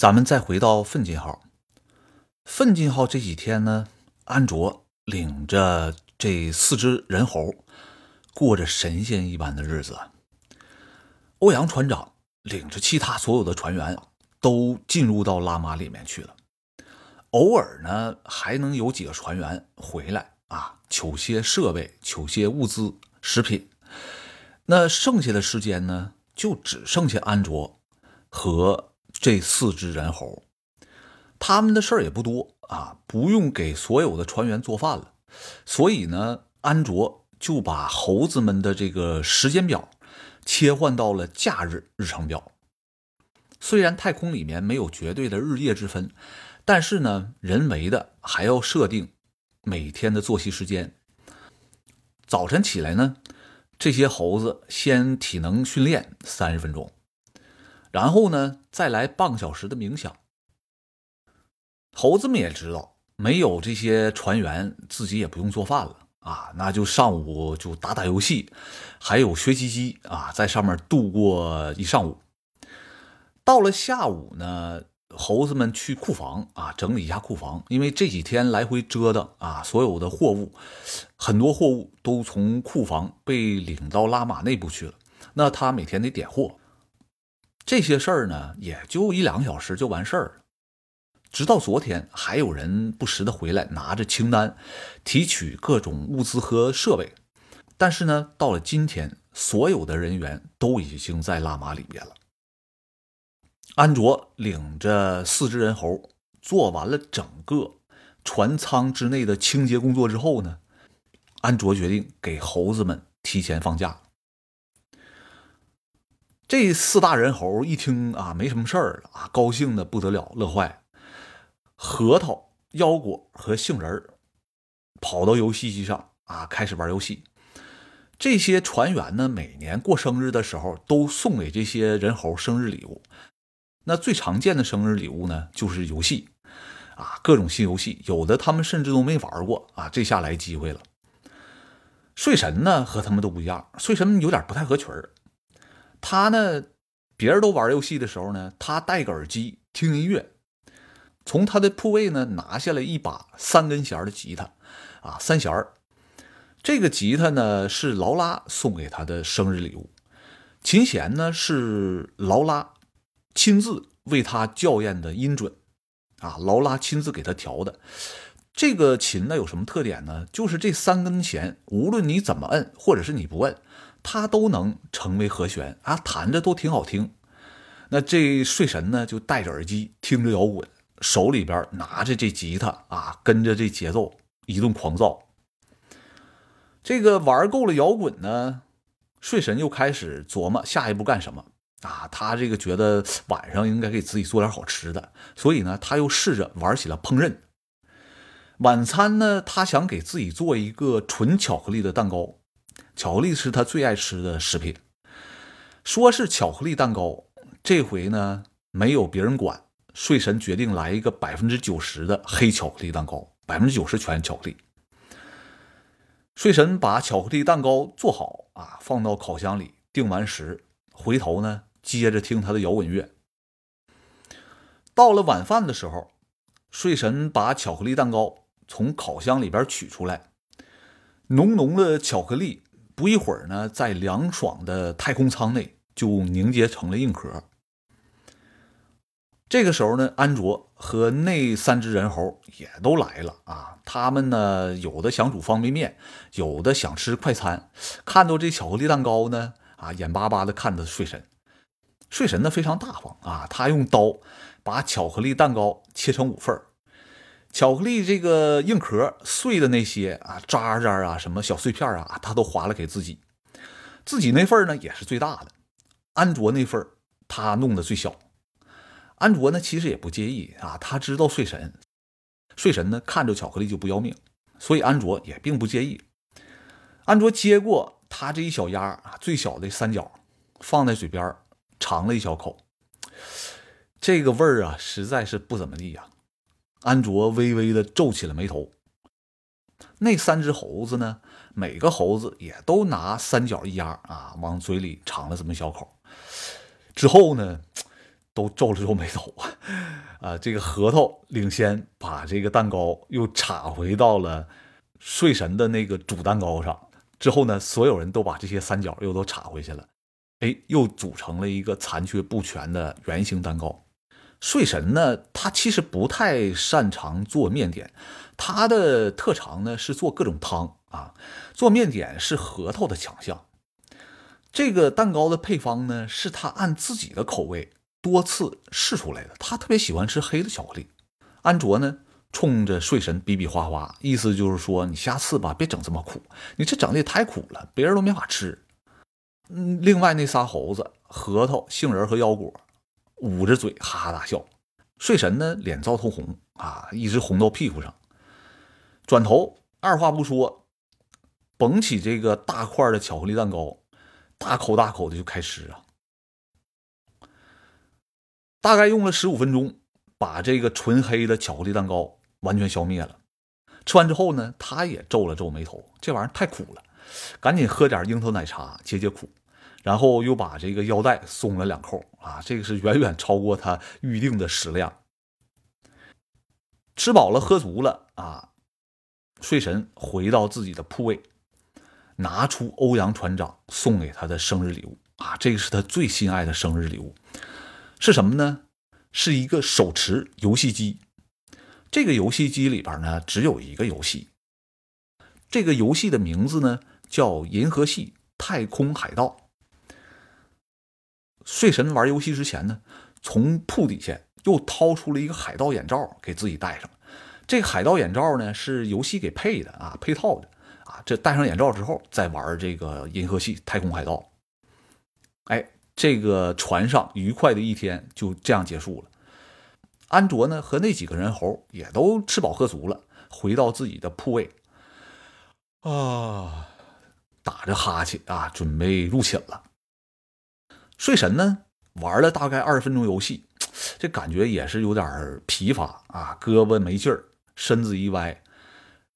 咱们再回到奋进号，奋进号这几天呢，安卓领着这四只人猴，过着神仙一般的日子。欧阳船长领着其他所有的船员都进入到拉玛里面去了，偶尔呢还能有几个船员回来啊，取些设备、取些物资、食品。那剩下的时间呢，就只剩下安卓和这四只人猴，他们的事儿也不多啊，不用给所有的船员做饭了，所以呢，安卓就把猴子们的这个时间表切换到了假日日程表。虽然太空里面没有绝对的日夜之分，但是呢，人为的还要设定每天的作息时间。早晨起来呢。这些猴子先体能训练三十分钟，然后呢，再来半个小时的冥想。猴子们也知道，没有这些船员，自己也不用做饭了啊，那就上午就打打游戏，还有学习机啊，在上面度过一上午。到了下午呢。猴子们去库房啊，整理一下库房，因为这几天来回折腾啊，所有的货物，很多货物都从库房被领到拉玛内部去了。那他每天得点货，这些事儿呢，也就一两个小时就完事儿了。直到昨天，还有人不时的回来拿着清单，提取各种物资和设备。但是呢，到了今天，所有的人员都已经在拉玛里面了。安卓领着四只人猴做完了整个船舱之内的清洁工作之后呢，安卓决定给猴子们提前放假。这四大人猴一听啊，没什么事儿了啊，高兴的不得了，乐坏。核桃、腰果和杏仁儿跑到游戏机上啊，开始玩游戏。这些船员呢，每年过生日的时候都送给这些人猴生日礼物。那最常见的生日礼物呢，就是游戏，啊，各种新游戏，有的他们甚至都没玩过啊，这下来机会了。睡神呢和他们都不一样，睡神有点不太合群儿。他呢，别人都玩游戏的时候呢，他戴个耳机听音乐，从他的铺位呢拿下来一把三根弦的吉他，啊，三弦儿。这个吉他呢是劳拉送给他的生日礼物，琴弦呢是劳拉。亲自为他校验的音准，啊，劳拉亲自给他调的。这个琴呢有什么特点呢？就是这三根弦，无论你怎么摁，或者是你不摁，他都能成为和弦啊，弹着都挺好听。那这睡神呢就戴着耳机听着摇滚，手里边拿着这吉他啊，跟着这节奏一顿狂躁。这个玩够了摇滚呢，睡神又开始琢磨下一步干什么。啊，他这个觉得晚上应该给自己做点好吃的，所以呢，他又试着玩起了烹饪。晚餐呢，他想给自己做一个纯巧克力的蛋糕，巧克力是他最爱吃的食品。说是巧克力蛋糕，这回呢没有别人管，睡神决定来一个百分之九十的黑巧克力蛋糕，百分之九十全巧克力。睡神把巧克力蛋糕做好啊，放到烤箱里定完时，回头呢。接着听他的摇滚乐。到了晚饭的时候，睡神把巧克力蛋糕从烤箱里边取出来，浓浓的巧克力不一会儿呢，在凉爽的太空舱内就凝结成了硬壳。这个时候呢，安卓和那三只人猴也都来了啊！他们呢，有的想煮方便面，有的想吃快餐。看到这巧克力蛋糕呢，啊，眼巴巴的看着睡神。睡神呢非常大方啊，他用刀把巧克力蛋糕切成五份巧克力这个硬壳碎的那些啊渣渣啊什么小碎片啊，他都划了给自己，自己那份呢也是最大的，安卓那份他弄的最小。安卓呢其实也不介意啊，他知道睡神，睡神呢看着巧克力就不要命，所以安卓也并不介意。安卓接过他这一小鸭啊最小的三角，放在嘴边尝了一小口，这个味儿啊，实在是不怎么地呀。安卓微微的皱起了眉头。那三只猴子呢？每个猴子也都拿三角一压啊，往嘴里尝了这么小口，之后呢，都皱了皱眉头。啊，这个核桃领先把这个蛋糕又插回到了睡神的那个主蛋糕上。之后呢，所有人都把这些三角又都插回去了，哎，又组成了一个残缺不全的圆形蛋糕。睡神呢，他其实不太擅长做面点，他的特长呢是做各种汤啊。做面点是核桃的强项。这个蛋糕的配方呢，是他按自己的口味多次试出来的。他特别喜欢吃黑的巧克力。安卓呢，冲着睡神比比划划，意思就是说，你下次吧，别整这么苦，你这整的也太苦了，别人都没法吃。嗯，另外那仨猴子，核桃、杏仁和腰果。捂着嘴哈哈大笑，睡神呢脸糟通红啊，一直红到屁股上。转头二话不说，捧起这个大块的巧克力蛋糕，大口大口的就开吃啊。大概用了十五分钟，把这个纯黑的巧克力蛋糕完全消灭了。吃完之后呢，他也皱了皱眉头，这玩意儿太苦了，赶紧喝点樱桃奶茶解解苦。然后又把这个腰带松了两扣啊，这个是远远超过他预定的食量。吃饱了喝足了啊，睡神回到自己的铺位，拿出欧阳船长送给他的生日礼物啊，这个是他最心爱的生日礼物，是什么呢？是一个手持游戏机。这个游戏机里边呢，只有一个游戏，这个游戏的名字呢叫《银河系太空海盗》。睡神玩游戏之前呢，从铺底下又掏出了一个海盗眼罩给自己戴上。这个海盗眼罩呢是游戏给配的啊，配套的啊。这戴上眼罩之后再玩这个银河系太空海盗，哎，这个船上愉快的一天就这样结束了。安卓呢和那几个人猴也都吃饱喝足了，回到自己的铺位啊，打着哈欠啊，准备入寝了。睡神呢，玩了大概二十分钟游戏，这感觉也是有点疲乏啊，胳膊没劲儿，身子一歪，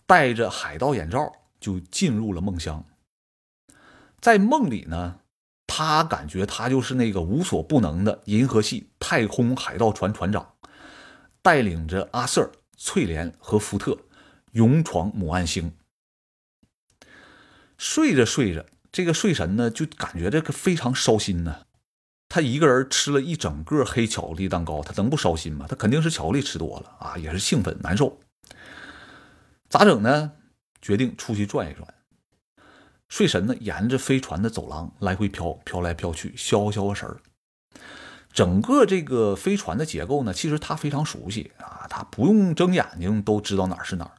戴着海盗眼罩就进入了梦乡。在梦里呢，他感觉他就是那个无所不能的银河系太空海盗船船长，带领着阿瑟、翠莲和福特勇闯母岸星。睡着睡着，这个睡神呢，就感觉这个非常烧心呢。他一个人吃了一整个黑巧克力蛋糕，他能不烧心吗？他肯定是巧克力吃多了啊，也是兴奋难受。咋整呢？决定出去转一转。睡神呢，沿着飞船的走廊来回飘，飘来飘去，消消神儿。整个这个飞船的结构呢，其实他非常熟悉啊，他不用睁眼睛都知道哪是哪儿。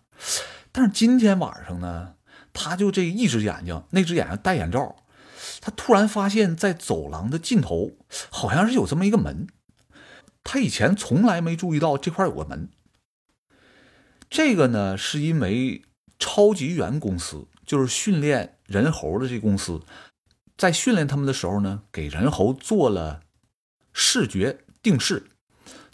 但是今天晚上呢，他就这一只眼睛，那只眼睛戴眼罩。他突然发现，在走廊的尽头，好像是有这么一个门。他以前从来没注意到这块有个门。这个呢，是因为超级猿公司，就是训练人猴的这公司，在训练他们的时候呢，给人猴做了视觉定视，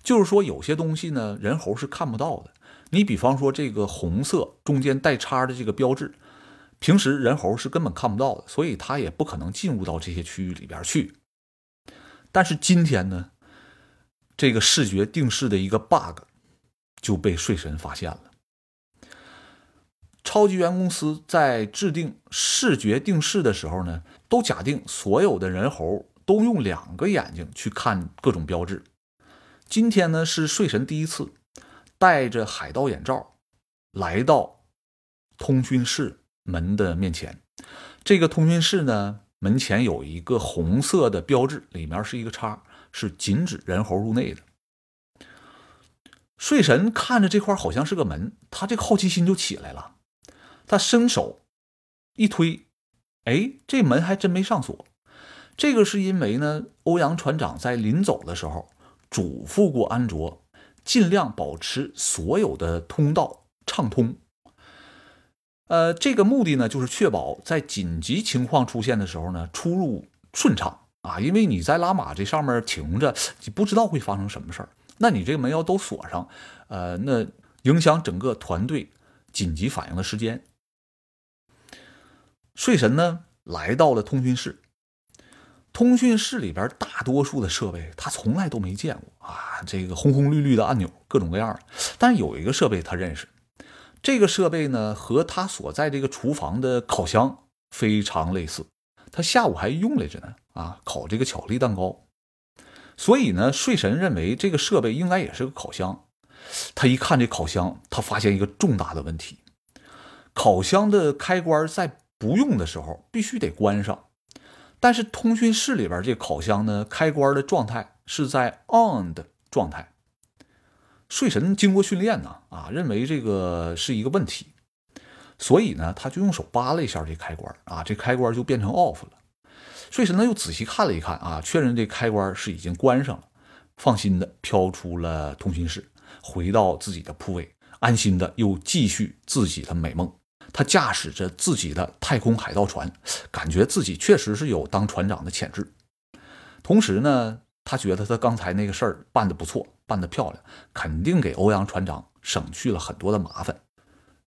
就是说有些东西呢，人猴是看不到的。你比方说这个红色中间带叉的这个标志。平时人猴是根本看不到的，所以他也不可能进入到这些区域里边去。但是今天呢，这个视觉定式的一个 bug 就被睡神发现了。超级猿公司在制定视觉定式的时候呢，都假定所有的人猴都用两个眼睛去看各种标志。今天呢，是睡神第一次戴着海盗眼罩来到通讯室。门的面前，这个通讯室呢，门前有一个红色的标志，里面是一个叉，是禁止人猴入内的。睡神看着这块好像是个门，他这个好奇心就起来了，他伸手一推，哎，这门还真没上锁。这个是因为呢，欧阳船长在临走的时候嘱咐过安卓，尽量保持所有的通道畅通。呃，这个目的呢，就是确保在紧急情况出现的时候呢，出入顺畅啊。因为你在拉玛这上面停着，你不知道会发生什么事儿。那你这个门要都锁上，呃，那影响整个团队紧急反应的时间。睡神呢，来到了通讯室。通讯室里边大多数的设备他从来都没见过啊，这个红红绿绿的按钮，各种各样的。但有一个设备他认识，这个设备呢和他所在这个厨房的烤箱非常类似，他下午还用来着呢啊，烤这个巧克力蛋糕。所以呢，睡神认为这个设备应该也是个烤箱。他一看这烤箱，他发现一个重大的问题：烤箱的开关在不用的时候必须得关上，但是通讯室里边这烤箱呢，开关的状态是在 on 的状态。睡神经过训练呢，啊，认为这个是一个问题，所以呢，他就用手扒了一下这开关，啊，这开关就变成 off 了。睡神呢又仔细看了一看，啊，确认这开关是已经关上了，放心的飘出了通讯室。回到自己的铺位，安心的又继续自己的美梦。他驾驶着自己的太空海盗船，感觉自己确实是有当船长的潜质。同时呢，他觉得他刚才那个事儿办得不错，办得漂亮，肯定给欧阳船长省去了很多的麻烦。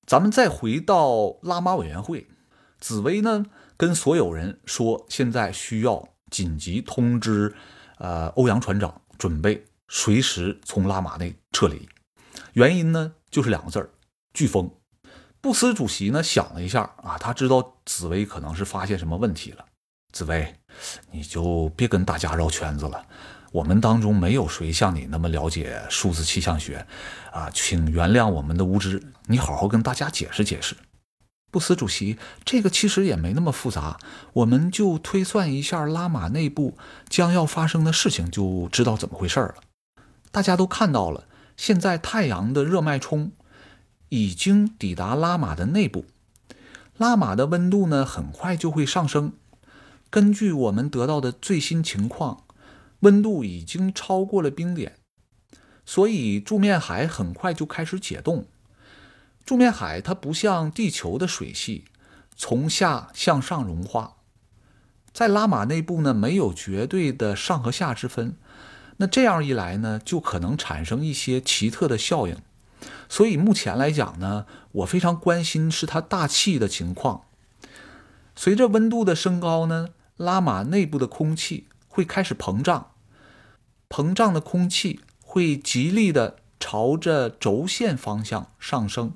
咱们再回到拉玛委员会，紫薇呢跟所有人说，现在需要紧急通知，呃，欧阳船长准备。随时从拉玛内撤离，原因呢就是两个字儿：飓风。布斯主席呢想了一下啊，他知道紫薇可能是发现什么问题了。紫薇，你就别跟大家绕圈子了。我们当中没有谁像你那么了解数字气象学啊，请原谅我们的无知。你好好跟大家解释解释。布斯主席，这个其实也没那么复杂，我们就推算一下拉玛内部将要发生的事情，就知道怎么回事了。大家都看到了，现在太阳的热脉冲已经抵达拉玛的内部，拉玛的温度呢很快就会上升。根据我们得到的最新情况，温度已经超过了冰点，所以柱面海很快就开始解冻。柱面海它不像地球的水系，从下向上融化，在拉玛内部呢没有绝对的上和下之分。那这样一来呢，就可能产生一些奇特的效应。所以目前来讲呢，我非常关心是它大气的情况。随着温度的升高呢，拉玛内部的空气会开始膨胀，膨胀的空气会极力的朝着轴线方向上升。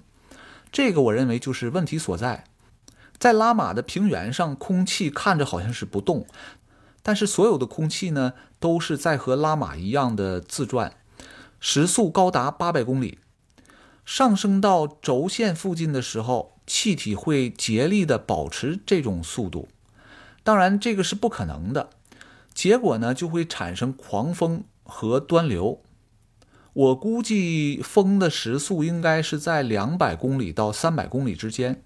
这个我认为就是问题所在。在拉玛的平原上，空气看着好像是不动。但是所有的空气呢，都是在和拉玛一样的自转，时速高达八百公里。上升到轴线附近的时候，气体会竭力的保持这种速度。当然，这个是不可能的。结果呢，就会产生狂风和端流。我估计风的时速应该是在两百公里到三百公里之间。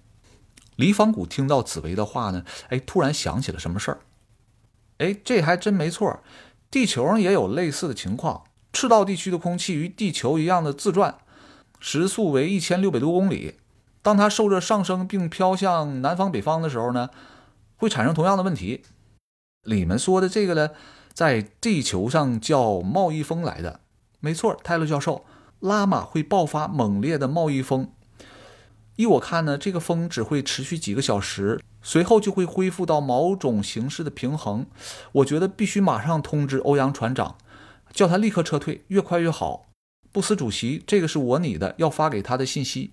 李仿古听到紫薇的话呢，哎，突然想起了什么事儿。哎，这还真没错，地球上也有类似的情况。赤道地区的空气与地球一样的自转，时速为一千六百多公里。当它受热上升并飘向南方、北方的时候呢，会产生同样的问题。你们说的这个呢，在地球上叫贸易风来的，没错。泰勒教授，拉玛会爆发猛烈的贸易风。依我看呢，这个风只会持续几个小时。随后就会恢复到某种形式的平衡。我觉得必须马上通知欧阳船长，叫他立刻撤退，越快越好。布斯主席，这个是我拟的，要发给他的信息。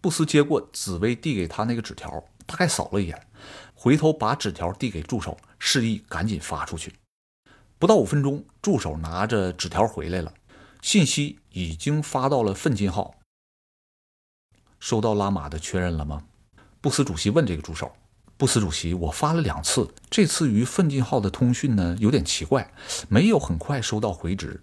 布斯接过紫薇递给他那个纸条，大概扫了一眼，回头把纸条递给助手，示意赶紧发出去。不到五分钟，助手拿着纸条回来了，信息已经发到了奋进号。收到拉玛的确认了吗？布斯主席问这个助手。布斯主席，我发了两次，这次与奋进号的通讯呢有点奇怪，没有很快收到回执。